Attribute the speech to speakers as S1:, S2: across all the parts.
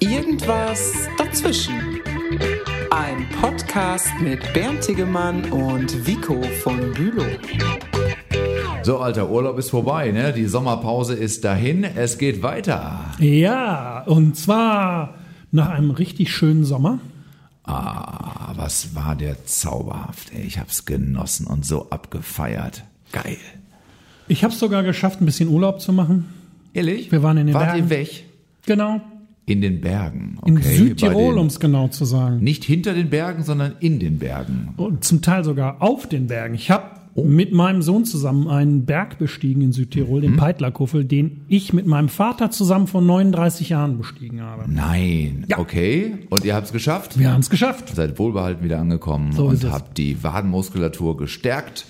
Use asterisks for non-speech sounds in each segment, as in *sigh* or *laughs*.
S1: Irgendwas dazwischen. Ein Podcast mit Bernd Tegemann und Vico von Bülow.
S2: So, alter Urlaub ist vorbei, ne? Die Sommerpause ist dahin. Es geht weiter.
S3: Ja, und zwar nach einem richtig schönen Sommer.
S2: Ah, was war der zauberhaft, ey. Ich hab's genossen und so abgefeiert. Geil.
S3: Ich habe es sogar geschafft, ein bisschen Urlaub zu machen.
S2: Ehrlich?
S3: Wir waren in den
S2: Wart
S3: Bergen.
S2: ihr weg?
S3: Genau.
S2: In den Bergen. Okay.
S3: In Südtirol, um es genau zu sagen.
S2: Nicht hinter den Bergen, sondern in den Bergen.
S3: Und zum Teil sogar auf den Bergen. Ich habe
S2: Oh.
S3: mit meinem Sohn zusammen einen Berg bestiegen in Südtirol,
S2: Mhm.
S3: den Peitlerkuffel, den ich mit meinem Vater zusammen vor 39 Jahren bestiegen habe.
S2: Nein.
S3: Ja.
S2: Okay. Und ihr habt's geschafft?
S3: Wir haben es geschafft.
S2: Seid wohlbehalten wieder angekommen
S3: So
S2: und
S3: es.
S2: habt die Wadenmuskulatur gestärkt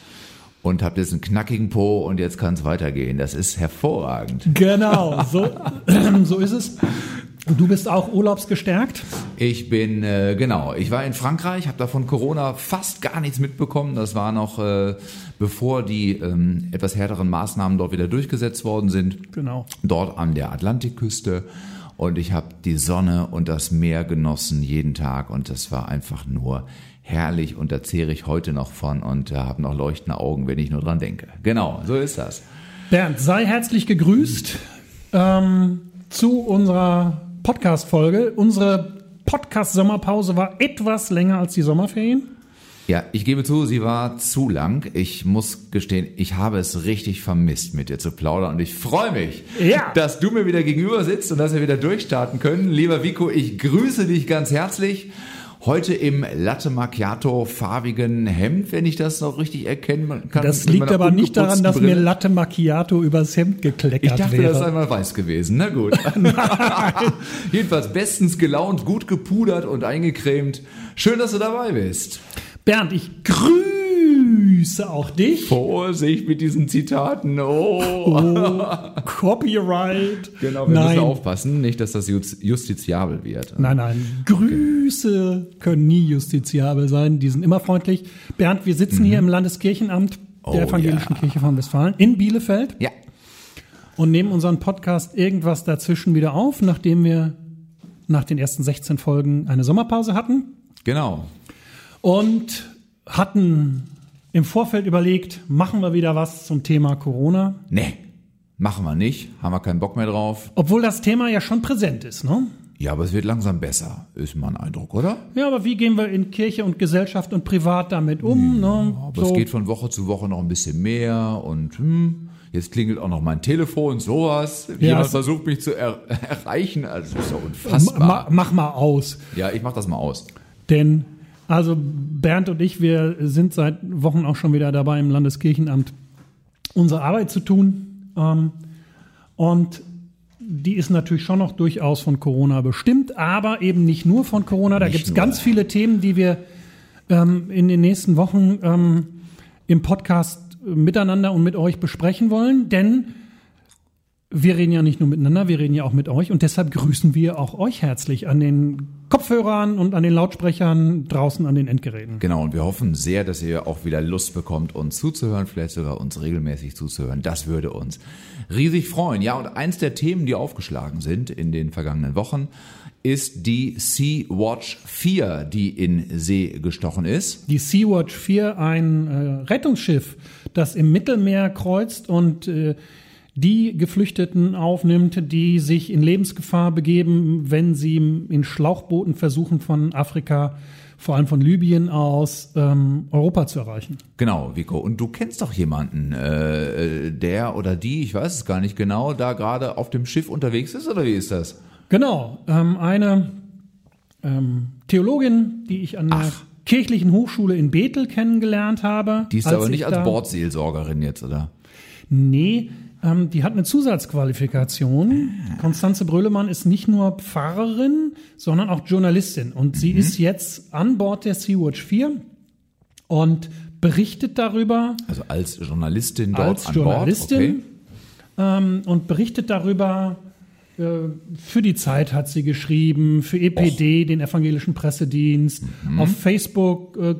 S2: und habt jetzt einen knackigen Po und jetzt kann's weitergehen. Das ist hervorragend.
S3: Genau, so, *clears throat* so ist es. Du bist auch urlaubsgestärkt.
S2: Ich bin, äh, genau, ich war in Frankreich, habe da von Corona fast gar nichts mitbekommen. Das war noch, äh, bevor die ähm, etwas härteren Maßnahmen dort wieder durchgesetzt worden sind.
S3: Genau.
S2: Dort an der Atlantikküste. Und ich habe die Sonne und das Meer genossen jeden Tag. Und das war einfach nur herrlich. Und da zehre ich heute noch von und äh, habe noch leuchtende Augen, wenn ich nur dran denke. Genau, so ist das.
S3: Bernd, sei herzlich gegrüßt ähm, zu unserer Podcast-Folge. Unsere Podcast-Sommerpause war etwas länger als die Sommerferien.
S2: Ja, ich gebe zu, sie war zu lang. Ich muss gestehen, ich habe es richtig vermisst, mit dir zu plaudern. Und ich freue mich,
S3: Ja.
S2: dass du mir wieder gegenüber sitzt und dass wir wieder durchstarten können. Lieber Vico, ich grüße dich ganz herzlich. Heute im Latte Macchiato farbigen Hemd, wenn ich das noch richtig erkennen kann.
S3: Das liegt aber nicht daran, dass
S2: ungeputzten
S3: mir
S2: Brille.
S3: Latte Macchiato übers Hemd gekleckert
S2: Ich dachte,
S3: wäre.
S2: das sei mal weiß gewesen. Na gut. *laughs* *laughs* Jedenfalls bestens gelaunt, gut gepudert und eingecremt. Schön, dass du dabei bist.
S3: Bernd, ich grüße auch dich.
S2: Vorsicht mit diesen Zitaten. Oh.
S3: Oh, *laughs* Copyright.
S2: Genau, wir
S3: nein,
S2: müssen aufpassen, nicht, dass das just- justiziabel wird.
S3: nein, nein. Grüße können nie justiziabel sein. Die sind immer freundlich. Bernd, wir sitzen hier im Landeskirchenamt der
S2: Mhm. Oh,
S3: Evangelischen
S2: ja.
S3: Kirche von Westfalen in Bielefeld.
S2: Ja,
S3: und nehmen unseren Podcast irgendwas dazwischen wieder auf, nachdem wir nach den ersten 16 Folgen eine Sommerpause hatten
S2: genau.
S3: und hatten im Vorfeld überlegt, machen wir wieder was zum Thema Corona,
S2: Nee, machen wir nicht. Haben wir keinen Bock mehr drauf.
S3: obwohl das Thema ja schon präsent ist, ne?
S2: Ja, aber es wird langsam besser, ist mein Eindruck, oder?
S3: Ja, aber wie gehen wir in Kirche und Gesellschaft und privat damit um? ne?
S2: Aber es geht von Woche zu Woche noch ein bisschen mehr und hm, jetzt klingelt auch noch mein Telefon, sowas. Jemand
S3: es-
S2: versucht mich zu er *laughs* erreichen, also das ist ja
S3: ma,
S2: unfassbar.
S3: mach mal aus.
S2: Ja, ich mach das mal aus.
S3: Denn, also Bernd und ich, wir sind seit Wochen auch schon wieder dabei, im Landeskirchenamt unsere Arbeit zu tun. Ähm, und die ist natürlich schon noch durchaus von Corona bestimmt, aber eben nicht nur von Corona. Da gibt es ganz viele Themen, die wir ähm, in den nächsten Wochen ähm, im Podcast miteinander und mit euch besprechen wollen. Denn wir reden ja nicht nur miteinander, wir reden ja auch mit euch und deshalb grüßen wir auch euch herzlich an den Kopfhörern und an den Lautsprechern draußen an den Endgeräten.
S2: Genau, und wir hoffen sehr, dass ihr auch wieder Lust bekommt, uns zuzuhören, vielleicht sogar uns regelmäßig zuzuhören. Das würde uns riesig freuen. Ja, und eins der Themen, die aufgeschlagen sind in den vergangenen Wochen, ist die Sea-Watch 4, die in See gestochen ist.
S3: Die Sea-Watch 4, ein äh, Rettungsschiff, das im Mittelmeer kreuzt und äh, die Geflüchteten aufnimmt, die sich in Lebensgefahr begeben, wenn sie in Schlauchbooten versuchen, von Afrika, vor allem von Libyen aus, ähm, Europa zu erreichen.
S2: Genau, Vico. Und du kennst doch jemanden, äh, der oder die, ich weiß es gar nicht genau, da gerade auf dem Schiff unterwegs ist, oder wie ist das?
S3: Genau, ähm, eine ähm, Theologin, die ich an der
S2: Ach.
S3: kirchlichen Hochschule in Bethel kennengelernt habe.
S2: Die ist
S3: als
S2: aber
S3: ich
S2: nicht als Bordseelsorgerin jetzt, oder?
S3: Nee, ähm, die hat eine Zusatzqualifikation. Konstanze Brölemann ist nicht nur Pfarrerin, sondern auch Journalistin. Und sie ist jetzt an Bord der Sea-Watch 4 und berichtet darüber,
S2: Also als Journalistin dort
S3: als
S2: an
S3: Journalistin
S2: Bord. Okay.
S3: ähm, und berichtet darüber, äh, für die Zeit hat sie geschrieben, für EPD, den evangelischen Pressedienst.
S2: Mhm.
S3: Auf Facebook äh,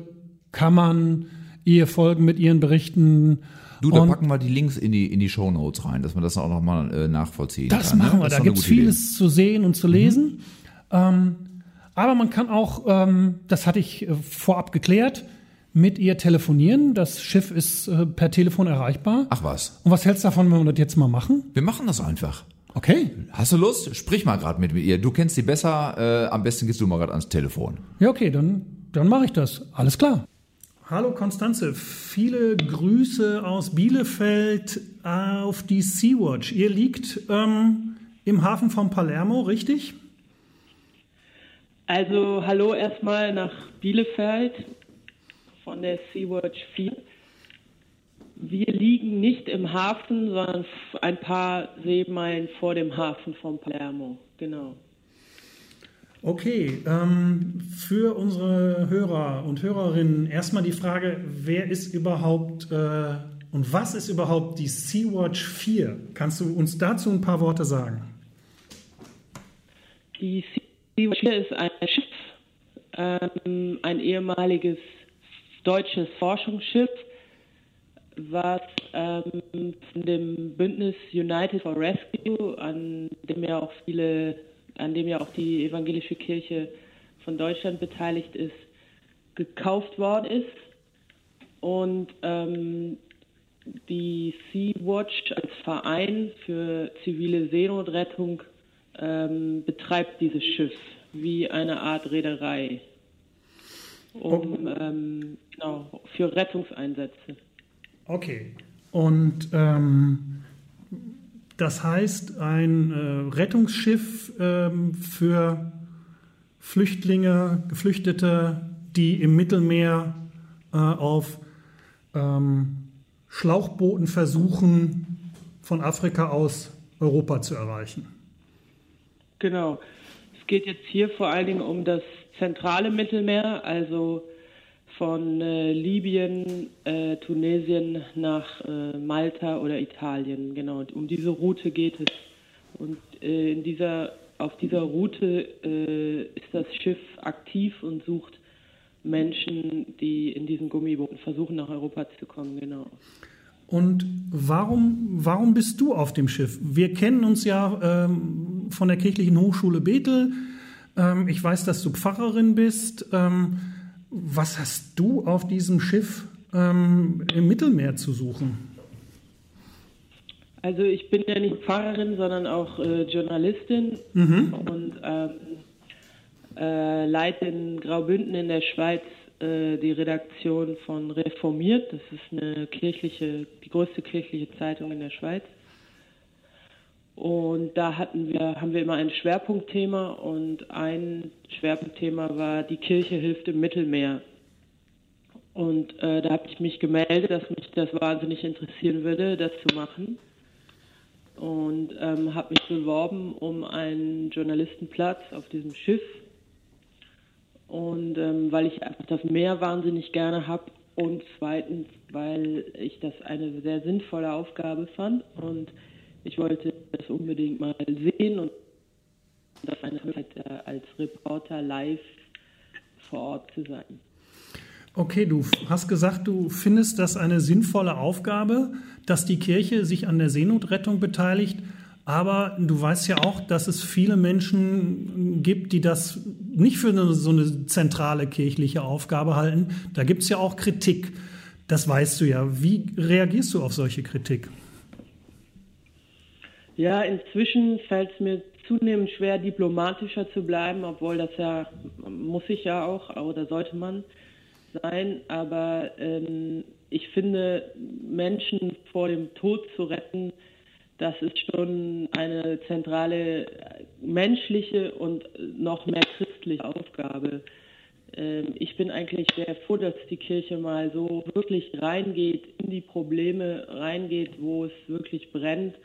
S3: kann man ihr folgen mit ihren Berichten.
S2: Du, da
S3: Und
S2: packen wir die Links in die, in die Show Notes rein, dass man das auch nochmal äh, nachvollziehen
S3: Das
S2: kann.
S3: machen
S2: ne?
S3: wir.
S2: Das ist
S3: Da
S2: doch eine
S3: gibt es
S2: gute Idee.
S3: vieles zu sehen und zu lesen. Ähm, aber man kann auch, ähm, das hatte ich äh, vorab geklärt, mit ihr telefonieren. Das Schiff ist äh, per Telefon erreichbar.
S2: Ach was,
S3: Und was hältst du davon, wenn wir das jetzt mal machen?
S2: wir machen das einfach.
S3: Okay.
S2: Hast du Lust? Sprich mal gerade mit ihr. Du kennst sie besser. Äh, am besten gehst du mal gerade ans Telefon.
S3: Ja, okay, dann, dann mache ich das. Alles klar. Hallo Konstanze, viele Grüße aus Bielefeld auf die Sea-Watch. Ihr liegt ähm, im Hafen von Palermo, richtig?
S4: Also hallo erstmal nach Bielefeld von der Sea-Watch 4. Wir liegen nicht im Hafen, sondern ein paar Seemeilen vor dem Hafen von Palermo. Genau.
S3: Okay, ähm, für unsere Hörer und Hörerinnen erstmal die Frage, wer ist überhaupt äh, und was ist überhaupt die Sea-Watch 4? Kannst du uns dazu ein paar Worte sagen?
S4: Die Sea-Watch 4 ist ein Schiff, ähm, ein ehemaliges deutsches Forschungsschiff, was ähm, von dem Bündnis United for Rescue, an dem ja auch viele, an dem ja auch die evangelische Kirche von Deutschland beteiligt ist, gekauft worden ist. Und ähm, die Sea-Watch als Verein für zivile Seenotrettung ähm, betreibt dieses Schiff wie eine Art Reederei, um ähm, genau, für Rettungseinsätze.
S3: Okay. Und ähm, das heißt, ein äh, Rettungsschiff ähm, für Flüchtlinge, Geflüchtete, die im Mittelmeer äh, auf ähm, Schlauchbooten versuchen, von Afrika aus Europa zu erreichen.
S4: Genau. Es geht jetzt hier vor allen Dingen um das zentrale Mittelmeer, also von äh, Libyen, äh, Tunesien nach äh, Malta oder Italien. Genau, um diese Route geht es. Und äh, in dieser, auf dieser Route äh, ist das Schiff aktiv und sucht Menschen, die in diesen Gummibooten versuchen, nach Europa zu kommen. Genau.
S3: Und warum, warum bist du auf dem Schiff? Wir kennen uns ja ähm, von der Kirchlichen Hochschule Bethel. Ähm, ich weiß, dass du Pfarrerin bist. Ähm, was hast du auf diesem Schiff ähm, im Mittelmeer zu suchen?
S4: Also ich bin ja nicht Pfarrerin, sondern auch äh, Journalistin und ähm, äh, leite in Graubünden in der Schweiz äh, die Redaktion von Reformiert. Das ist eine kirchliche, die größte kirchliche Zeitung in der Schweiz. Und da hatten wir, haben wir immer ein Schwerpunktthema und ein Schwerpunktthema war die Kirche hilft im Mittelmeer. Und äh, da habe ich mich gemeldet, dass mich das wahnsinnig interessieren würde, das zu machen und ähm, habe mich beworben um einen Journalistenplatz auf diesem Schiff. Und ähm, weil ich einfach das Meer wahnsinnig gerne habe und zweitens, weil ich das eine sehr sinnvolle Aufgabe fand und ich wollte das unbedingt mal sehen und das eine Möglichkeit äh, als Reporter live vor Ort zu sein.
S3: Okay, du hast gesagt, du findest das eine sinnvolle Aufgabe, dass die Kirche sich an der Seenotrettung beteiligt. Aber du weißt ja auch, dass es viele Menschen gibt, die das nicht für eine, so eine zentrale kirchliche Aufgabe halten. Da gibt es ja auch Kritik. Das weißt du ja. Wie reagierst du auf solche Kritik?
S4: Ja, inzwischen fällt es mir zunehmend schwer, diplomatischer zu bleiben, obwohl das ja, muss ich ja auch, oder sollte man sein. Aber ähm, ich finde, Menschen vor dem Tod zu retten, das ist schon eine zentrale menschliche und noch mehr christliche Aufgabe. Ähm, ich bin eigentlich sehr froh, dass die Kirche mal so wirklich reingeht, in die Probleme reingeht, wo es wirklich brennt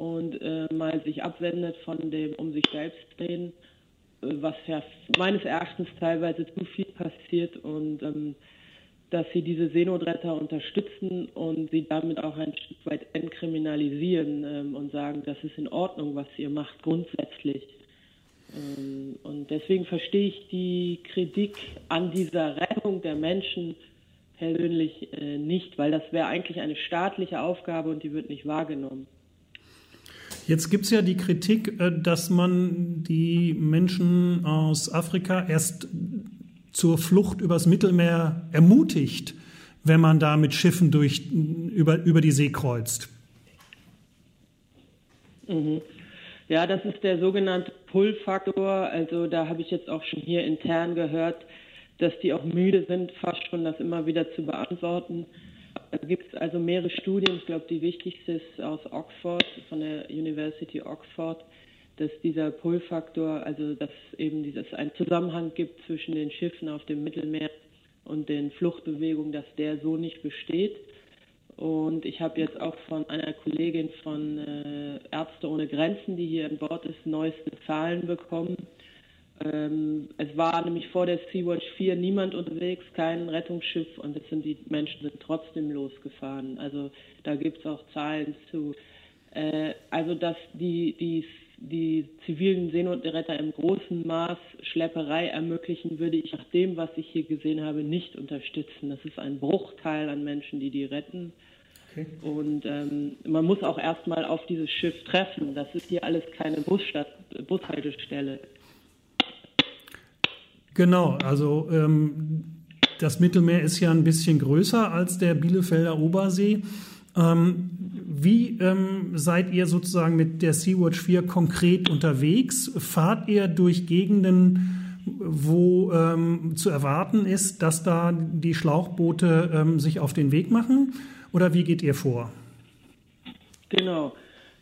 S4: und äh, mal sich abwendet von dem um sich selbst drehen, äh, was ja meines Erachtens teilweise zu viel passiert und ähm, dass sie diese Seenotretter unterstützen und sie damit auch ein Stück weit entkriminalisieren ähm, und sagen, das ist in Ordnung, was ihr macht, grundsätzlich. Ähm, und deswegen verstehe ich die Kritik an dieser Rettung der Menschen persönlich äh, nicht, weil das wäre eigentlich eine staatliche Aufgabe und die wird nicht wahrgenommen.
S3: Jetzt gibt es ja die Kritik, äh, dass man die Menschen aus Afrika erst zur Flucht übers Mittelmeer ermutigt, wenn man da mit Schiffen durch, über, über die See kreuzt.
S4: Mhm. Ja, das ist der sogenannte Pull-Faktor. Also da habe ich jetzt auch schon hier intern gehört, dass die auch müde sind, fast schon das immer wieder zu beantworten. Da gibt es also mehrere Studien. Ich glaube, die wichtigste ist aus Oxford, von der University Oxford, dass dieser Pull-Faktor, also dass eben dieses einen Zusammenhang gibt zwischen den Schiffen auf dem Mittelmeer und den Fluchtbewegungen, dass der so nicht besteht. Und ich habe jetzt auch von einer Kollegin von äh, Ärzte ohne Grenzen, die hier an Bord ist, neueste Zahlen bekommen. Ähm, es war nämlich vor der Sea-Watch 4 niemand unterwegs, kein Rettungsschiff und es sind die Menschen sind trotzdem losgefahren. Also da gibt es auch Zahlen zu. Äh, also dass die, die, die zivilen Seenotretter im großen Maß Schlepperei ermöglichen, würde ich nach dem, was ich hier gesehen habe, nicht unterstützen. Das ist ein Bruchteil an Menschen, die die retten. Okay. Und ähm, man muss auch erstmal auf dieses Schiff treffen. Das ist hier alles keine Busstadt, Bushaltestelle.
S3: Genau, also ähm, das Mittelmeer ist ja ein bisschen größer als der Bielefelder Obersee. Ähm, wie ähm, seid ihr sozusagen mit der Sea-Watch 4 konkret unterwegs? Fahrt ihr durch Gegenden, wo ähm, zu erwarten ist, dass da die Schlauchboote ähm, sich auf den Weg machen? Oder wie geht ihr vor?
S4: Genau.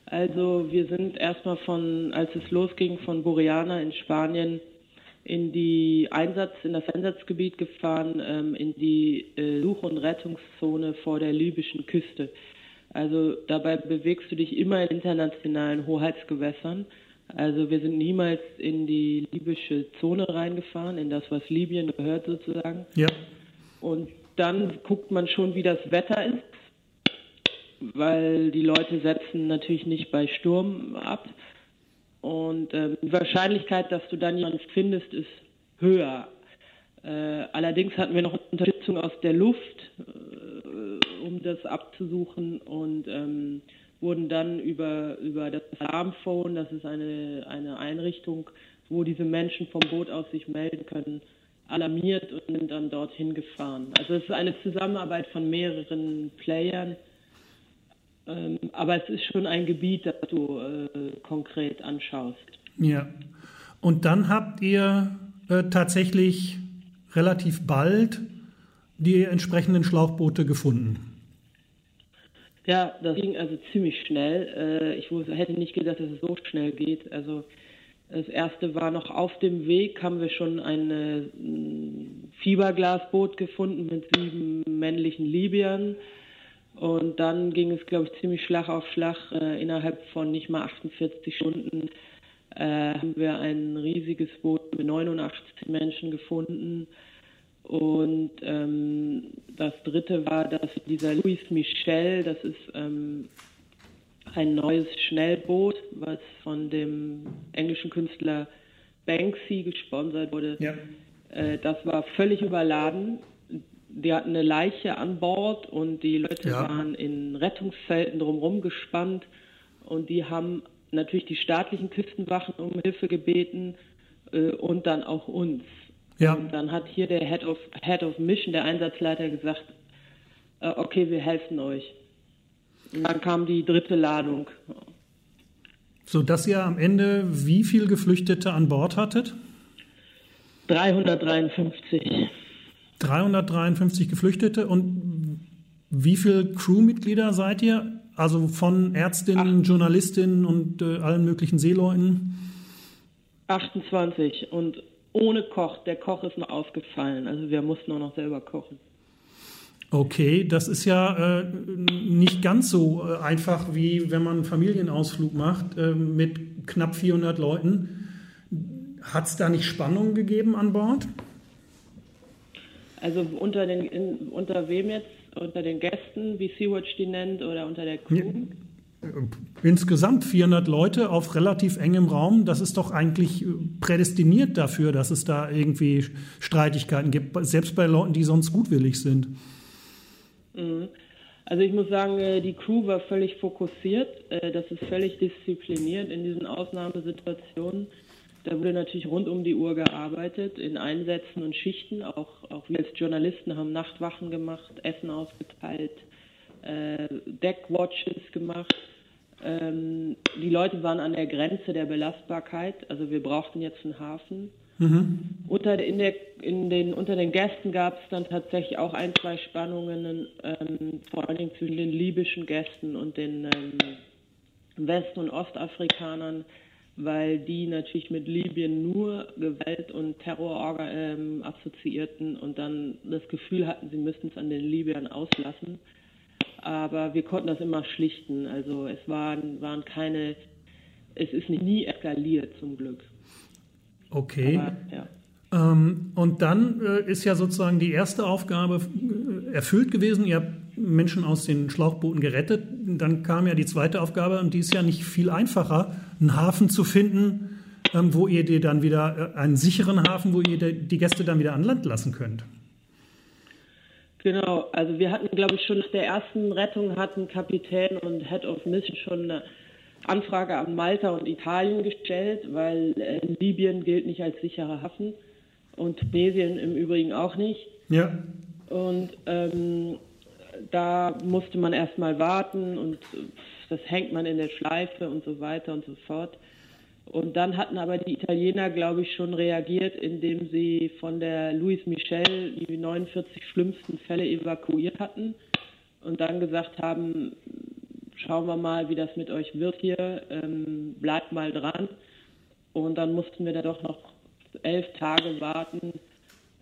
S4: Also wir sind erstmal von, als es losging, von Boreana in Spanien in die Einsatz, in das Einsatzgebiet gefahren, ähm, in die äh, Such- und Rettungszone vor der libyschen Küste. Also dabei bewegst du dich immer in internationalen Hoheitsgewässern. Also wir sind niemals in die libysche Zone reingefahren, in das, was Libyen gehört sozusagen.
S3: Ja.
S4: Und dann guckt man schon, wie das Wetter ist weil die Leute setzen natürlich nicht bei Sturm ab. Und äh, die Wahrscheinlichkeit, dass du dann jemanden findest, ist höher. Äh, allerdings hatten wir noch Unterstützung aus der Luft, äh, um das abzusuchen und ähm, wurden dann über, über das Alarmphone, das ist eine, eine Einrichtung, wo diese Menschen vom Boot aus sich melden können, alarmiert und sind dann dorthin gefahren. Also es ist eine Zusammenarbeit von mehreren Playern ähm, aber es ist schon ein Gebiet, das du äh, konkret anschaust.
S3: Ja. Und dann habt ihr äh, tatsächlich relativ bald die entsprechenden Schlauchboote gefunden.
S4: Ja, das ging also ziemlich schnell. Äh, ich hätte nicht gedacht, dass es so schnell geht. Also das erste war noch auf dem Weg, haben wir schon ein äh, Fieberglasboot gefunden mit sieben männlichen Libyern. Und dann ging es, glaube ich, ziemlich Schlag auf Schlag. Äh, innerhalb von nicht mal 48 Stunden äh, haben wir ein riesiges Boot mit 89 Menschen gefunden. Und ähm, das dritte war, dass dieser Louis Michel, das ist ähm, ein neues Schnellboot, was von dem englischen Künstler Banksy gesponsert wurde. Ja. Äh, das war völlig überladen die hatten eine Leiche an Bord und die Leute ja. waren in Rettungsfelden drumherum gespannt und die haben natürlich die staatlichen Küstenwachen um Hilfe gebeten äh, und dann auch uns. Ja. Und dann hat hier der Head of, Head of Mission, der Einsatzleiter, gesagt, äh, okay, wir helfen euch. Und dann kam die dritte Ladung.
S3: So dass ihr am Ende wie viele Geflüchtete an Bord hattet?
S4: 353.
S3: 353 Geflüchtete und wie viele Crewmitglieder seid ihr? Also von Ärztinnen, Ach. Journalistinnen und äh, allen möglichen Seeleuten?
S4: 28 und ohne Koch. Der Koch ist noch ausgefallen. Also wir mussten auch noch selber kochen.
S3: Okay, das ist ja äh, nicht ganz so äh, einfach, wie wenn man einen Familienausflug macht äh, mit knapp 400 Leuten. Hat es da nicht Spannungen gegeben an Bord?
S4: Also unter den in, unter wem jetzt? Unter den Gästen, wie Sea-Watch die nennt, oder unter der Crew?
S3: Insgesamt 400 Leute auf relativ engem Raum, das ist doch eigentlich prädestiniert dafür, dass es da irgendwie Streitigkeiten gibt, selbst bei Leuten, die sonst gutwillig sind.
S4: Mhm. Also ich muss sagen, äh, die Crew war völlig fokussiert. Äh, das ist völlig diszipliniert in diesen Ausnahmesituationen. Da wurde natürlich rund um die Uhr gearbeitet, in Einsätzen und Schichten. Auch, auch wir als Journalisten haben Nachtwachen gemacht, Essen ausgeteilt, äh, Deckwatches gemacht. Ähm, die Leute waren an der Grenze der Belastbarkeit. Also wir brauchten jetzt einen Hafen. Mhm. Unter, in der, in den, unter den Gästen gab es dann tatsächlich auch ein, zwei Spannungen, ähm, vor allen Dingen zwischen den libyschen Gästen und den ähm, West- und Ostafrikanern, weil die natürlich mit Libyen nur Gewalt und Terror ähm, assoziierten und dann das Gefühl hatten, sie müssten es an den Libyern auslassen. Aber wir konnten das immer schlichten. Also es waren, waren keine, es ist nie eskaliert zum Glück.
S3: Okay. Aber, ja. ähm, und dann äh, ist ja sozusagen die erste Aufgabe äh, erfüllt gewesen. Ihr habt Menschen aus den Schlauchbooten gerettet. Dann kam ja die zweite Aufgabe und die ist ja nicht viel einfacher, einen Hafen zu finden, ähm, wo ihr dir dann wieder, äh, einen sicheren Hafen, wo ihr die Gäste dann wieder an Land lassen könnt.
S4: Genau, also wir hatten, glaube ich, schon nach der ersten Rettung hatten Kapitän und Head of Mission schon eine Anfrage an Malta und Italien gestellt, weil äh, Libyen gilt nicht als sicherer Hafen und Tunesien im Übrigen auch nicht.
S3: Ja.
S4: Und ähm, da musste man erstmal warten und das hängt man in der Schleife und so weiter und so fort. Und dann hatten aber die Italiener, glaube ich, schon reagiert, indem sie von der Louis Michel die 49 schlimmsten Fälle evakuiert hatten und dann gesagt haben, schauen wir mal, wie das mit euch wird hier, ähm, bleibt mal dran. Und dann mussten wir da doch noch elf Tage warten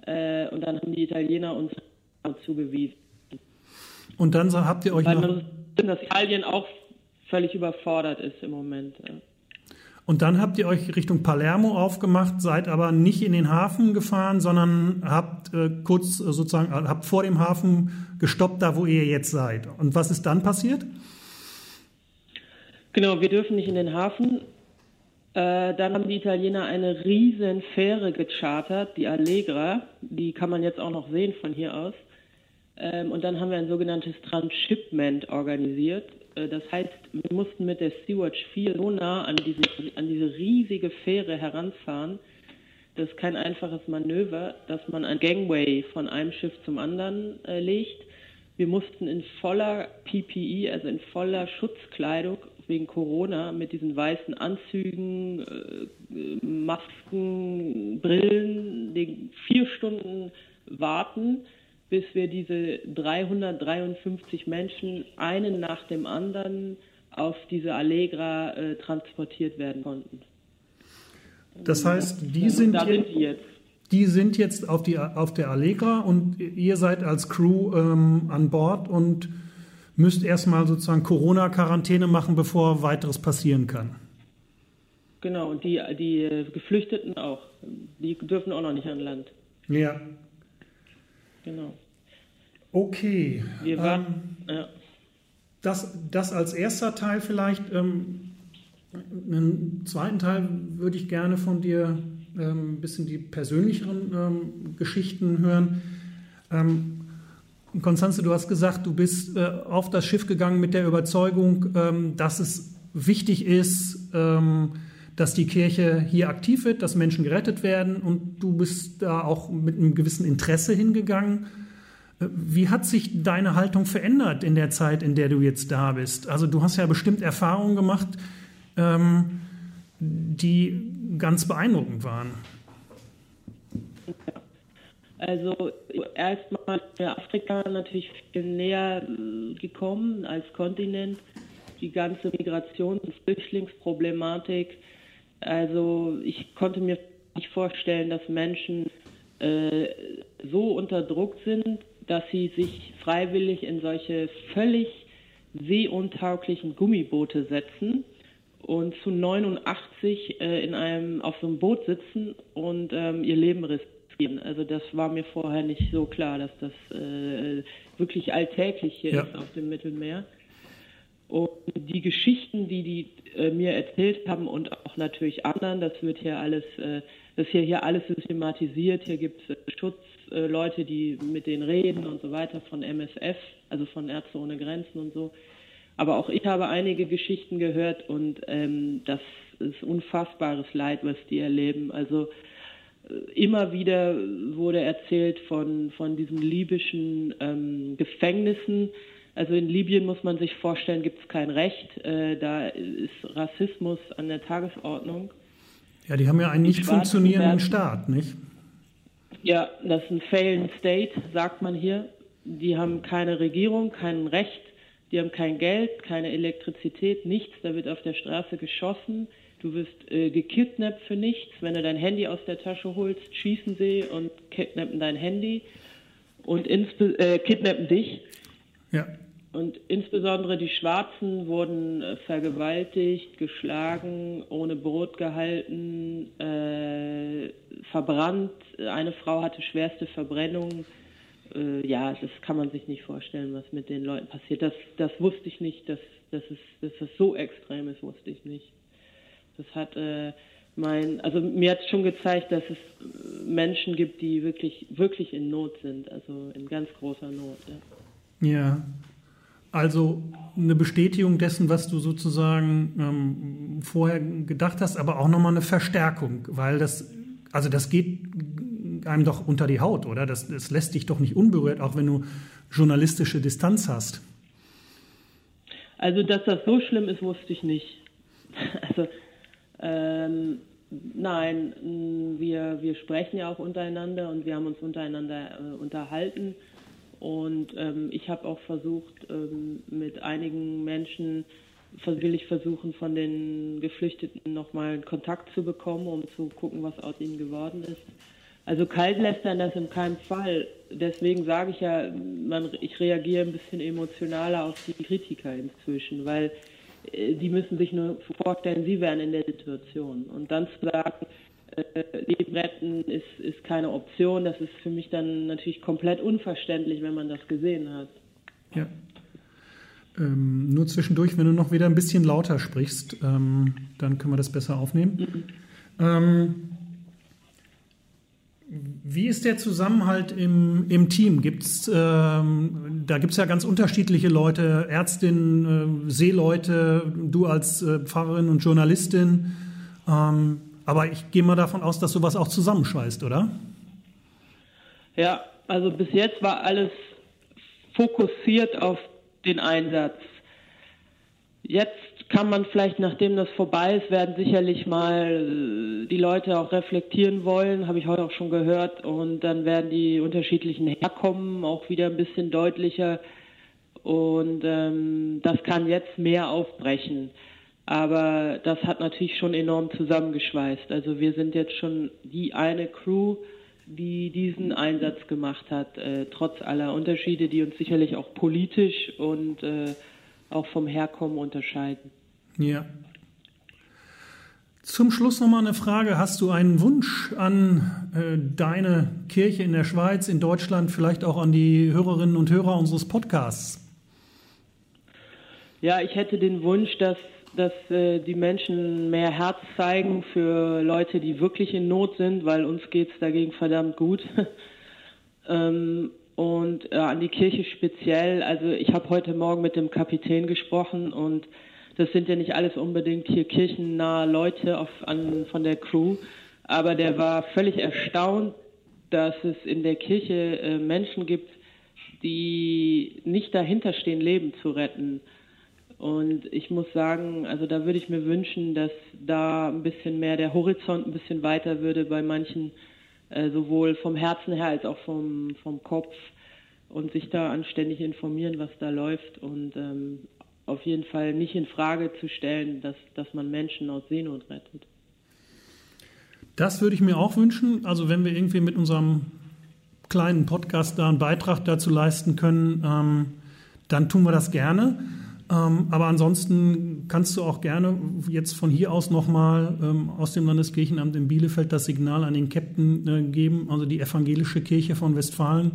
S4: äh, und dann haben die Italiener uns zugewiesen.
S3: Und dann habt ihr euch
S4: Weil
S3: noch...
S4: Man, dass Italien auch völlig überfordert ist im Moment. Ja.
S3: Und dann habt ihr euch Richtung Palermo aufgemacht, seid aber nicht in den Hafen gefahren, sondern habt äh, kurz äh, sozusagen, äh, habt vor dem Hafen gestoppt, da wo ihr jetzt seid. Und was ist dann passiert?
S4: Genau, wir dürfen nicht in den Hafen. Äh, dann haben die Italiener eine riesen Fähre gechartert, die Allegra. Die kann man jetzt auch noch sehen von hier aus. Ähm, und dann haben wir ein sogenanntes Transshipment organisiert. Äh, das heißt, wir mussten mit der Sea-Watch 4 so nah an diese, an diese riesige Fähre heranfahren. Das ist kein einfaches Manöver, dass man ein Gangway von einem Schiff zum anderen äh, legt. Wir mussten in voller PPE, also in voller Schutzkleidung, wegen Corona mit diesen weißen Anzügen, äh, Masken, Brillen, vier Stunden warten, bis wir diese 353 Menschen einen nach dem anderen auf diese Allegra äh, transportiert werden konnten.
S3: Das heißt, die sind, da sind die jetzt. Die sind jetzt auf, die, auf der Allegra und ihr seid als Crew ähm, an Bord und müsst erstmal sozusagen Corona-Quarantäne machen, bevor weiteres passieren kann.
S4: Genau, und die, die Geflüchteten auch. Die dürfen auch noch nicht an Land.
S3: Ja.
S4: Genau.
S3: Okay.
S4: Wir waren, ähm, ja.
S3: das, das als erster Teil vielleicht. Ähm, einen zweiten Teil würde ich gerne von dir ähm, ein bisschen die persönlicheren ähm, Geschichten hören. Ähm, Konstanze, du hast gesagt, du bist äh, auf das Schiff gegangen mit der Überzeugung, ähm, dass es wichtig ist, ähm, dass die Kirche hier aktiv wird, dass Menschen gerettet werden und du bist da auch mit einem gewissen Interesse hingegangen. Wie hat sich deine Haltung verändert in der Zeit, in der du jetzt da bist? Also du hast ja bestimmt Erfahrungen gemacht, ähm, die ganz beeindruckend waren.
S4: Also erstmal Afrika natürlich viel näher äh, gekommen als Kontinent. Die ganze Migrations- und Flüchtlingsproblematik. Also ich konnte mir nicht vorstellen, dass Menschen äh, so unter Druck sind, dass sie sich freiwillig in solche völlig seeuntauglichen Gummiboote setzen und zu 89 äh, in einem auf so einem Boot sitzen und ähm, ihr Leben riskieren. Also das war mir vorher nicht so klar, dass das äh, wirklich alltäglich hier ja. ist auf dem Mittelmeer. Und die Geschichten, die die äh, mir erzählt haben und auch natürlich anderen, das wird hier alles, äh, das hier hier alles systematisiert. Hier gibt es äh, Schutzleute, die mit denen reden und so weiter von MSF, also von Ärzte ohne Grenzen und so. Aber auch ich habe einige Geschichten gehört und ähm, das ist unfassbares Leid, was die erleben. Also äh, immer wieder wurde erzählt von, von diesen libyschen ähm, Gefängnissen. Also in Libyen muss man sich vorstellen, gibt es kein Recht. Äh, da ist Rassismus an der Tagesordnung.
S3: Ja, die haben ja einen nicht funktionierenden Staat, nicht?
S4: Ja, das ist ein failing State, sagt man hier. Die haben keine Regierung, kein Recht die haben kein Geld, keine Elektrizität, nichts. Da wird auf der Straße geschossen. Du wirst äh, gekidnappt für nichts. Wenn du dein Handy aus der Tasche holst, schießen sie und kidnappen dein Handy und äh, kidnappen dich.
S3: Ja.
S4: Und insbesondere die Schwarzen wurden äh, vergewaltigt, geschlagen, ohne Brot gehalten, äh, verbrannt. Eine Frau hatte schwerste Verbrennungen äh, ja, das kann man sich nicht vorstellen, was mit den Leuten passiert. Das, das wusste ich nicht, dass, dass, es, dass das so extrem ist, wusste ich nicht. Das hat äh, mein, also mir hat schon gezeigt, dass es äh, Menschen gibt, die wirklich, wirklich in Not sind, also in ganz großer Not.
S3: Ja. ja. Also eine Bestätigung dessen, was du sozusagen ähm, vorher gedacht hast, aber auch nochmal eine Verstärkung, weil das, also das geht einem doch unter die Haut, oder? Das, das lässt dich doch nicht unberührt, auch wenn du journalistische Distanz hast.
S4: Also, dass das so schlimm ist, wusste ich nicht. *laughs* Also, ähm, nein, wir, wir sprechen ja auch untereinander und wir haben uns untereinander äh, unterhalten. Und ähm, ich habe auch versucht, ähm, mit einigen Menschen, will ich versuchen, von den Geflüchteten nochmal Kontakt zu bekommen, um zu gucken, was aus ihnen geworden ist. Also kalt lästern das in keinem Fall. Deswegen sage ich ja, man, ich reagiere ein bisschen emotionaler auf die Kritiker inzwischen, weil äh, die müssen sich nur vorstellen, sie wären in der Situation. Und dann zu sagen, Leben retten ist, ist keine Option, das ist für mich dann natürlich komplett unverständlich, wenn man das gesehen hat.
S3: Ja. Ähm, nur zwischendurch, wenn du noch wieder ein bisschen lauter sprichst, ähm, dann können wir das besser aufnehmen. Mhm. Ähm, wie ist der Zusammenhalt im, im Team? Gibt's, ähm, da gibt es ja ganz unterschiedliche Leute, Ärztinnen, äh, Seeleute, du als äh, Pfarrerin und Journalistin. Ähm, aber ich gehe mal davon aus, dass sowas auch zusammenschweißt, oder?
S4: Ja, also bis jetzt war alles fokussiert auf den Einsatz. Jetzt kann man vielleicht, nachdem das vorbei ist, werden sicherlich mal äh, die Leute auch reflektieren wollen, habe ich heute auch schon gehört. Und dann werden die unterschiedlichen Herkommen auch wieder ein bisschen deutlicher. Und ähm, das kann jetzt mehr aufbrechen. Aber das hat natürlich schon enorm zusammengeschweißt. Also wir sind jetzt schon die eine Crew, die diesen Einsatz gemacht hat, äh, trotz aller Unterschiede, die uns sicherlich auch politisch und äh, auch vom Herkommen unterscheiden.
S3: Ja. Zum Schluss nochmal eine Frage. Hast du einen Wunsch an äh, deine Kirche in der Schweiz, in Deutschland, vielleicht auch an die Hörerinnen und Hörer unseres Podcasts?
S4: Ja, ich hätte den Wunsch, dass, dass äh, die Menschen mehr Herz zeigen für Leute, die wirklich in Not sind, weil uns geht es dagegen verdammt gut. *laughs* ähm, und äh, an die Kirche speziell. Also ich habe heute Morgen mit dem Kapitän gesprochen und das sind ja nicht alles unbedingt hier kirchennahe Leute auf, an, von der Crew, aber der war völlig erstaunt, dass es in der Kirche äh, Menschen gibt, die nicht dahinter stehen, Leben zu retten. Und ich muss sagen, also da würde ich mir wünschen, dass da ein bisschen mehr der Horizont ein bisschen weiter würde bei manchen äh, sowohl vom Herzen her als auch vom, vom Kopf und sich da anständig informieren, was da läuft und ähm, auf jeden Fall nicht in Frage zu stellen, dass, dass man Menschen aus Seenot rettet.
S3: Das würde ich mir auch wünschen. Also wenn wir irgendwie mit unserem kleinen Podcast da einen Beitrag dazu leisten können, ähm, dann tun wir das gerne. Ähm, aber ansonsten kannst du auch gerne jetzt von hier aus nochmal ähm, aus dem Landeskirchenamt in Bielefeld das Signal an den Captain äh, geben, also die evangelische Kirche von Westfalen.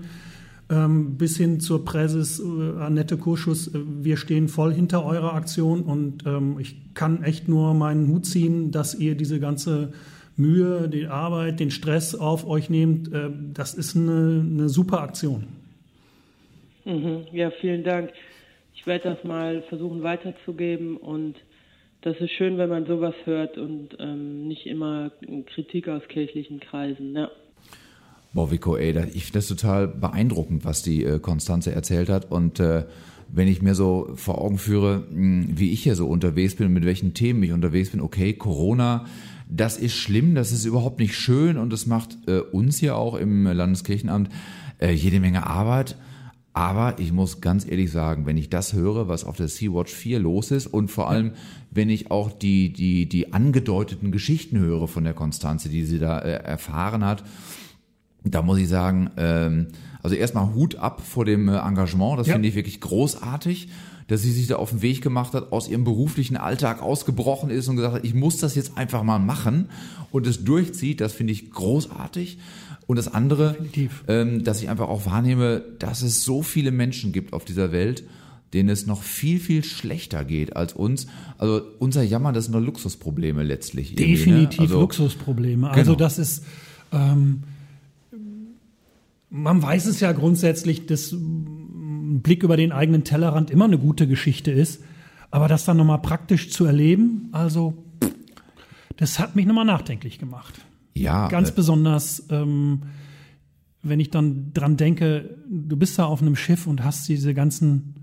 S3: ähm, bis hin zur Präses äh, Annette Kurschus. Äh, wir stehen voll hinter eurer Aktion und ähm, ich kann echt nur meinen Hut ziehen, dass ihr diese ganze Mühe, die Arbeit, den Stress auf euch nehmt. Äh, das ist eine, eine super Aktion.
S4: Mhm. Ja, vielen Dank. Ich werde das mal versuchen weiterzugeben und das ist schön, wenn man sowas hört und ähm, nicht immer Kritik aus kirchlichen Kreisen. Ja.
S2: Boah, Vico, ey, ich finde das total beeindruckend, was die äh, Konstanze erzählt hat. Und äh, wenn ich mir so vor Augen führe, mh, hm, wie ich hier so unterwegs bin und mit welchen Themen ich unterwegs bin, okay, Corona, das ist schlimm, das ist überhaupt nicht schön und das macht äh, uns hier auch im Landeskirchenamt äh, jede Menge Arbeit. Aber ich muss ganz ehrlich sagen, wenn ich das höre, was auf der Sea-Watch 4 los ist und vor allem, wenn ich auch die, die, die angedeuteten Geschichten höre von der Konstanze, die sie da äh, erfahren hat, da muss ich sagen, ähm, also erstmal Hut ab vor dem äh, Engagement, das ja. finde ich wirklich großartig, dass sie sich da auf den Weg gemacht hat, aus ihrem beruflichen Alltag ausgebrochen ist und gesagt hat, ich muss das jetzt einfach mal machen und es durchzieht, das finde ich großartig. Und das andere, ähm, dass ich einfach auch wahrnehme, dass es so viele Menschen gibt auf dieser Welt, denen es noch viel, viel schlechter geht als uns. Also unser Jammer, das sind nur Luxusprobleme letztlich.
S3: Ne? Definitiv ne? also, Luxusprobleme. Also genau. das ist, ähm, man weiß es ja grundsätzlich, dass ein Blick über den eigenen Tellerrand immer eine gute Geschichte ist. Aber das dann nochmal praktisch zu erleben, also das hat mich nochmal nachdenklich gemacht.
S2: Ja.
S3: Ganz äh, besonders, ähm, wenn ich dann dran denke, du bist da auf einem Schiff und hast diese ganzen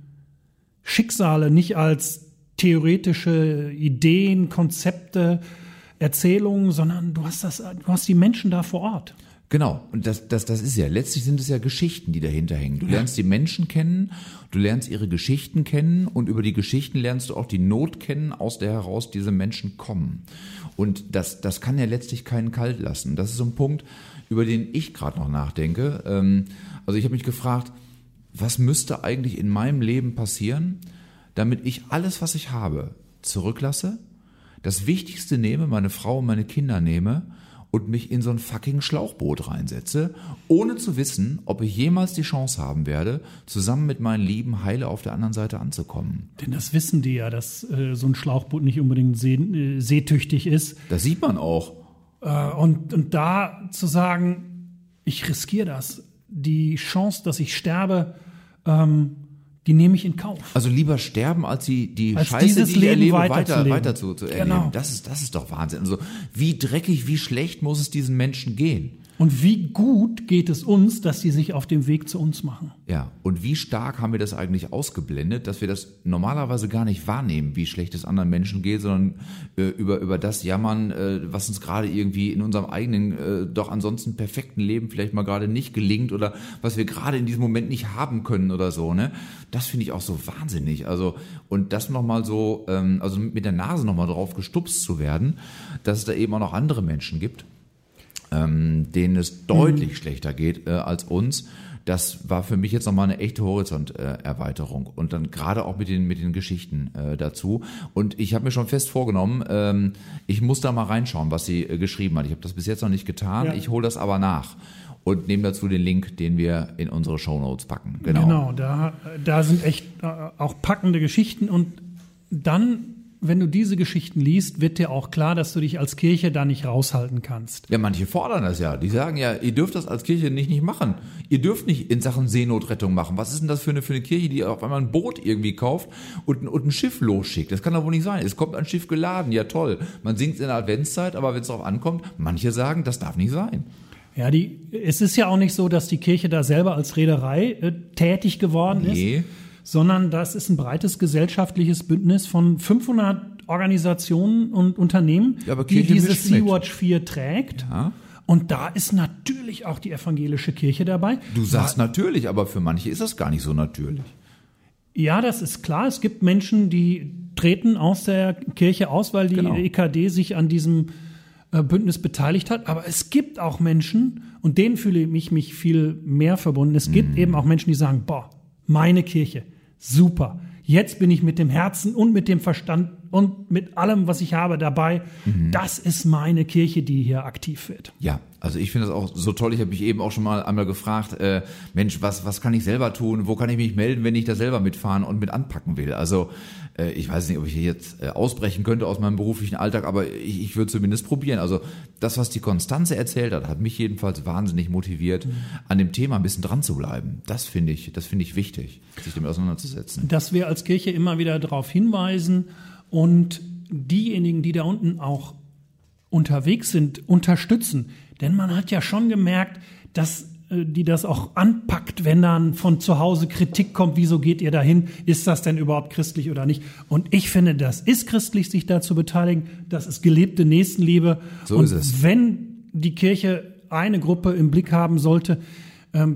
S3: Schicksale nicht als theoretische Ideen, Konzepte, Erzählungen, sondern du hast das, du hast die Menschen da vor Ort.
S2: Genau, und das, das, das ist ja, letztlich sind es ja Geschichten, die dahinter hängen. Du lernst die Menschen kennen, du lernst ihre Geschichten kennen und über die Geschichten lernst du auch die Not kennen, aus der heraus diese Menschen kommen. Und das, das kann ja letztlich keinen kalt lassen. Das ist so ein Punkt, über den ich gerade noch nachdenke. Ähm, also ich habe mich gefragt, was müsste eigentlich in meinem Leben passieren, damit ich alles, was ich habe, zurücklasse, das Wichtigste nehme, meine Frau und meine Kinder nehme und mich in so ein fucking Schlauchboot reinsetze, ohne zu wissen, ob ich jemals die Chance haben werde, zusammen mit meinen Lieben heile auf der anderen Seite anzukommen.
S3: Denn das wissen die ja, dass äh, so ein Schlauchboot nicht unbedingt see, äh, seetüchtig ist.
S2: Das sieht man auch.
S3: Äh, und, und da zu sagen, ich riskiere das, die Chance, dass ich sterbe, ähm, die nehme ich in Kauf.
S2: Also lieber sterben, als die, die
S3: als
S2: Scheiße, die ich
S3: Leben
S2: erlebe,
S3: weiter,
S2: weiter,
S3: zu,
S2: zu erleben.
S3: Genau.
S2: Das, ist, das ist doch Wahnsinn. Also wie dreckig, wie schlecht muss es diesen Menschen gehen?
S3: Und wie gut geht es uns, dass sie sich auf dem Weg zu uns machen?
S2: Ja, und wie stark haben wir das eigentlich ausgeblendet, dass wir das normalerweise gar nicht wahrnehmen, wie schlecht es anderen Menschen geht, sondern äh, über, über das jammern, äh, was uns gerade irgendwie in unserem eigenen, äh, doch ansonsten perfekten Leben vielleicht mal gerade nicht gelingt oder was wir gerade in diesem Moment nicht haben können oder so, ne? Das finde ich auch so wahnsinnig. Also, und das nochmal so, ähm, also mit der Nase nochmal drauf gestupst zu werden, dass es da eben auch noch andere Menschen gibt ähm, denen es deutlich mhm. schlechter geht äh, als uns. Das war für mich jetzt nochmal eine echte Horizonterweiterung und dann gerade auch mit den mit den Geschichten äh, dazu. Und ich habe mir schon fest vorgenommen, ähm, ich muss da mal reinschauen, was sie äh, geschrieben hat. Ich habe das bis jetzt noch nicht getan. Ja. Ich hole das aber nach und nehme dazu den Link, den wir in unsere Show Notes packen. Genau,
S3: genau da, da sind echt äh, auch packende Geschichten und dann wenn du diese Geschichten liest, wird dir auch klar, dass du dich als Kirche da nicht raushalten kannst.
S2: Ja, manche fordern das ja. Die sagen ja, ihr dürft das als Kirche nicht, nicht machen. Ihr dürft nicht in Sachen Seenotrettung machen. Was ist denn das für eine, für eine Kirche, die auf einmal ein Boot irgendwie kauft und, und ein Schiff losschickt? Das kann doch wohl nicht sein. Es kommt ein Schiff geladen. Ja, toll. Man singt in der Adventszeit, aber wenn es darauf ankommt, manche sagen, das darf nicht sein.
S3: Ja, die, es ist ja auch nicht so, dass die Kirche da selber als Reederei äh, tätig geworden nee. ist sondern das ist ein breites gesellschaftliches Bündnis von 500 Organisationen und Unternehmen, ja, die diese Sea-Watch 4 trägt. Ja. Und da ist natürlich auch die evangelische Kirche dabei.
S2: Du sagst Weil, natürlich, aber für manche ist das gar nicht so natürlich.
S3: Ja, das ist klar. Es gibt Menschen, die treten aus der Kirche aus, weil die genau. EKD sich an diesem äh, Bündnis beteiligt hat. Aber es gibt auch Menschen, und denen fühle ich mich viel mehr verbunden. Es gibt mm. eben auch Menschen, die sagen, boah, meine Kirche, super. Jetzt bin ich mit dem Herzen und mit dem Verstand und mit allem, was ich habe dabei. Das ist meine Kirche, die hier aktiv wird.
S2: Ja, also ich finde das auch so toll. Ich habe mich eben auch schon mal einmal gefragt, äh, Mensch, was, was kann ich selber tun? Wo kann ich mich melden, wenn ich da selber mitfahren und mit anpacken will? Also äh, ich weiß nicht, ob ich hier jetzt äh, ausbrechen könnte aus meinem beruflichen Alltag, aber ich, ich würde zumindest probieren. Also das, was die Konstanze erzählt hat, hat mich jedenfalls wahnsinnig motiviert, an dem Thema ein bisschen dran zu bleiben. Das finde ich, das finde ich wichtig, sich damit auseinanderzusetzen.
S3: Dass wir als Kirche immer wieder darauf hinweisen und diejenigen, die da unten auch unterwegs sind, unterstützen. Denn man hat ja schon gemerkt, dass äh, die das auch anpackt, wenn dann von zu Hause Kritik kommt, wieso geht ihr dahin? Ist das denn überhaupt christlich oder nicht? Und ich finde, das ist christlich, sich da zu beteiligen. Das ist gelebte Nächstenliebe.
S2: So
S3: Und
S2: ist es.
S3: wenn die Kirche eine Gruppe im Blick haben sollte,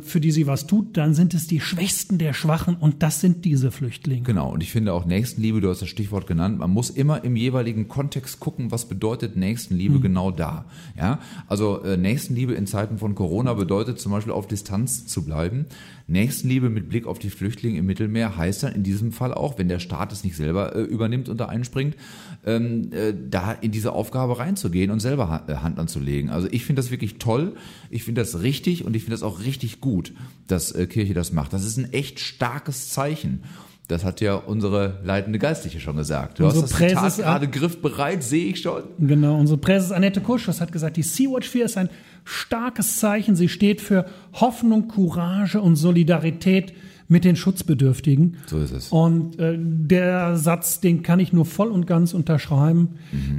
S3: für die sie was tut, dann sind es die Schwächsten der Schwachen und das sind diese Flüchtlinge.
S2: Genau, und ich finde auch Nächstenliebe, du hast das Stichwort genannt, man muss immer im jeweiligen Kontext gucken, was bedeutet Nächstenliebe genau da. Ja, also äh, Nächstenliebe in Zeiten von Corona bedeutet zum Beispiel auf Distanz zu bleiben. Nächstenliebe mit Blick auf die Flüchtlinge im Mittelmeer heißt dann in diesem Fall auch, wenn der Staat es nicht selber äh, übernimmt und da einspringt, ähm, äh, da in diese Aufgabe reinzugehen und selber ha Hand anzulegen. Also ich finde das wirklich toll, ich finde das richtig und ich finde das auch richtig gut, dass äh, Kirche das macht. Das ist ein echt starkes Zeichen. Das hat ja unsere leitende Geistliche schon gesagt. Du
S3: Unsere
S2: hast das
S3: Präses-
S2: gerade griffbereit, sehe ich schon.
S3: Genau, unsere Präses Annette Kurschus hat gesagt, die Sea-Watch 4 ist ein starkes Zeichen. Sie steht für Hoffnung, Courage und Solidarität mit den Schutzbedürftigen.
S2: So ist es.
S3: Und äh, der Satz, den kann ich nur voll und ganz unterschreiben.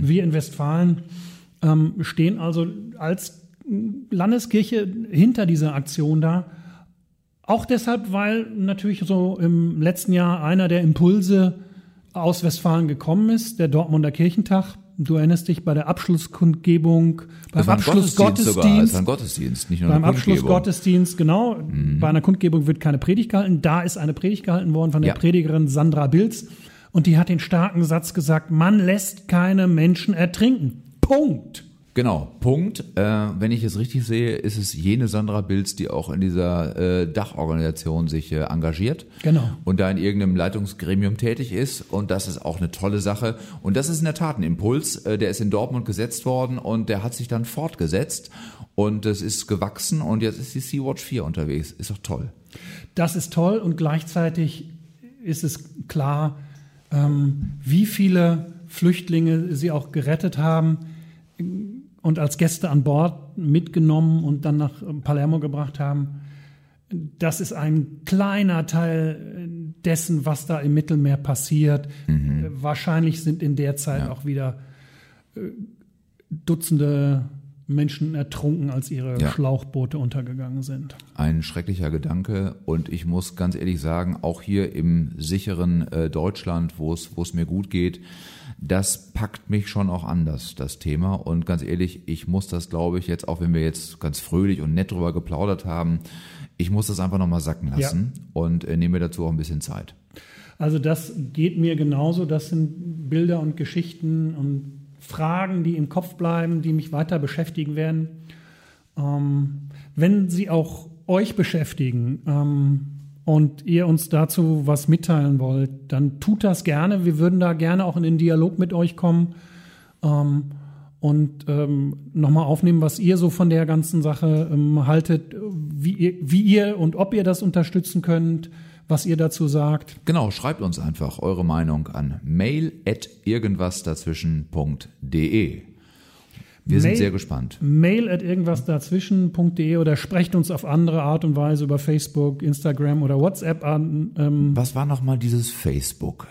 S3: Wir in Westfalen ähm, stehen also als Landeskirche hinter dieser Aktion da. Auch deshalb, weil natürlich so im letzten Jahr einer der Impulse aus Westfalen gekommen ist, der Dortmunder Kirchentag. Du erinnerst dich bei der Abschlusskundgebung, beim
S2: sogar.
S3: Abschlussgottesdienst.
S2: Gottesdienst, nicht nur
S3: Beim. Abschlussgottesdienst, genau. Bei einer Kundgebung wird keine Predigt gehalten. Da ist eine Predigt gehalten worden von der
S2: Ja.
S3: Predigerin Sandra Bilz. Und die hat den starken Satz gesagt, man lässt keine Menschen ertrinken. Punkt.
S2: Genau, Punkt. Äh, wenn ich es richtig sehe, ist es jene Sandra Bilz, die auch in dieser äh, Dachorganisation sich äh, engagiert.
S3: Genau.
S2: Und da in irgendeinem Leitungsgremium tätig ist. Und das ist auch eine tolle Sache. Und das ist in der Tat ein Impuls. Äh, der ist in Dortmund gesetzt worden und der hat sich dann fortgesetzt. Und es ist gewachsen und jetzt ist die Sea-Watch 4 unterwegs. Ist doch toll.
S3: Das ist toll und gleichzeitig ist es klar, ähm, wie viele Flüchtlinge sie auch gerettet haben und als Gäste an Bord mitgenommen und dann nach Palermo gebracht haben. Das ist ein kleiner Teil dessen, was da im Mittelmeer passiert. Äh, Wahrscheinlich sind in der Zeit auch wieder äh, Dutzende Menschen ertrunken, als ihre
S2: Ja.
S3: Schlauchboote untergegangen sind.
S2: Ein schrecklicher Gedanke und ich muss ganz ehrlich sagen, auch hier im sicheren äh, Deutschland, wo es mir gut geht, das packt mich schon auch anders, das Thema. Und ganz ehrlich, ich muss das, glaube ich, jetzt, auch wenn wir jetzt ganz fröhlich und nett drüber geplaudert haben, ich muss das einfach nochmal sacken lassen und äh, nehme mir dazu auch ein bisschen Zeit.
S3: Also das geht mir genauso. Das sind Bilder und Geschichten und Fragen, die im Kopf bleiben, die mich weiter beschäftigen werden. Ähm, wenn sie auch euch beschäftigen ähm, und ihr uns dazu was mitteilen wollt, dann tut das gerne. Wir würden da gerne auch in den Dialog mit euch kommen ähm, und ähm, nochmal aufnehmen, was ihr so von der ganzen Sache ähm, haltet, wie ihr, wie ihr und ob ihr das unterstützen könnt, was ihr dazu sagt.
S2: Genau, schreibt uns einfach eure Meinung an mail at irgendwasdazwischen.de. Wir sind
S3: Mail-
S2: sehr gespannt.
S3: Mail at irgendwasdazwischen.de oder sprecht uns auf andere Art und Weise über Facebook, Instagram oder WhatsApp an. Ähm,
S2: Was war nochmal dieses Facebook?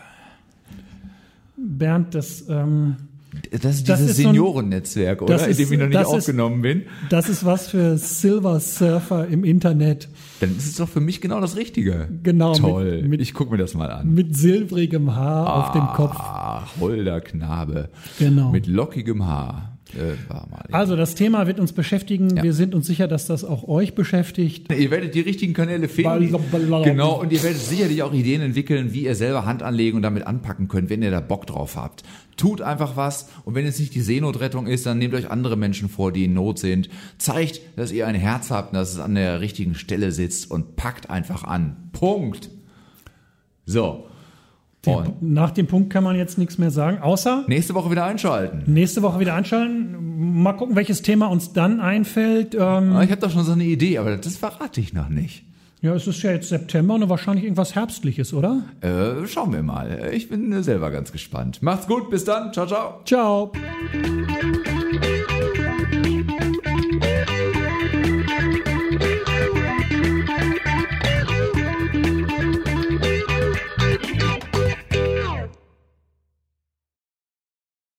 S3: Bernd, das, ähm,
S2: Das ist
S3: Das
S2: dieses
S3: ist so
S2: Seniorennetzwerk, oder?
S3: das
S2: In
S3: ist-
S2: dem ich noch nicht
S3: das ist-
S2: aufgenommen bin.
S3: das ist was für Silver Surfer im Internet.
S2: Dann ist es doch für mich genau das Richtige.
S3: Genau,
S2: Toll.
S3: mit- mit-
S2: ich gucke mir das mal an.
S3: Mit silbrigem Haar auf dem Kopf.
S2: Ah, holder Knabe.
S3: Genau.
S2: Mit lockigem Haar. Äh, war mal.
S3: Also das Thema wird uns beschäftigen.
S2: Ja.
S3: Wir sind uns sicher, dass das auch euch beschäftigt.
S2: Ihr werdet die richtigen Kanäle finden.
S3: Blablabla.
S2: Genau, und ihr werdet sicherlich auch Ideen entwickeln, wie ihr selber Hand anlegen und damit anpacken könnt, wenn ihr da Bock drauf habt. Tut einfach was und wenn es nicht die Seenotrettung ist, dann nehmt euch andere Menschen vor, die in Not sind. Zeigt, dass ihr ein Herz habt und dass es an der richtigen Stelle sitzt und packt einfach an. Punkt. So.
S3: Der,
S2: Und
S3: nach dem Punkt kann man jetzt nichts mehr sagen, außer
S2: nächste Woche wieder einschalten.
S3: nächste Woche wieder einschalten. Mal gucken, welches Thema uns dann einfällt. Ähm,
S2: Ah, Ich habe doch schon so eine Idee, aber das verrate ich noch nicht.
S3: ja, es ist ja jetzt September und wahrscheinlich irgendwas Herbstliches, oder?
S2: Äh, schauen wir mal. Ich bin selber ganz gespannt. Macht's gut, bis dann. Ciao, ciao.
S3: Ciao.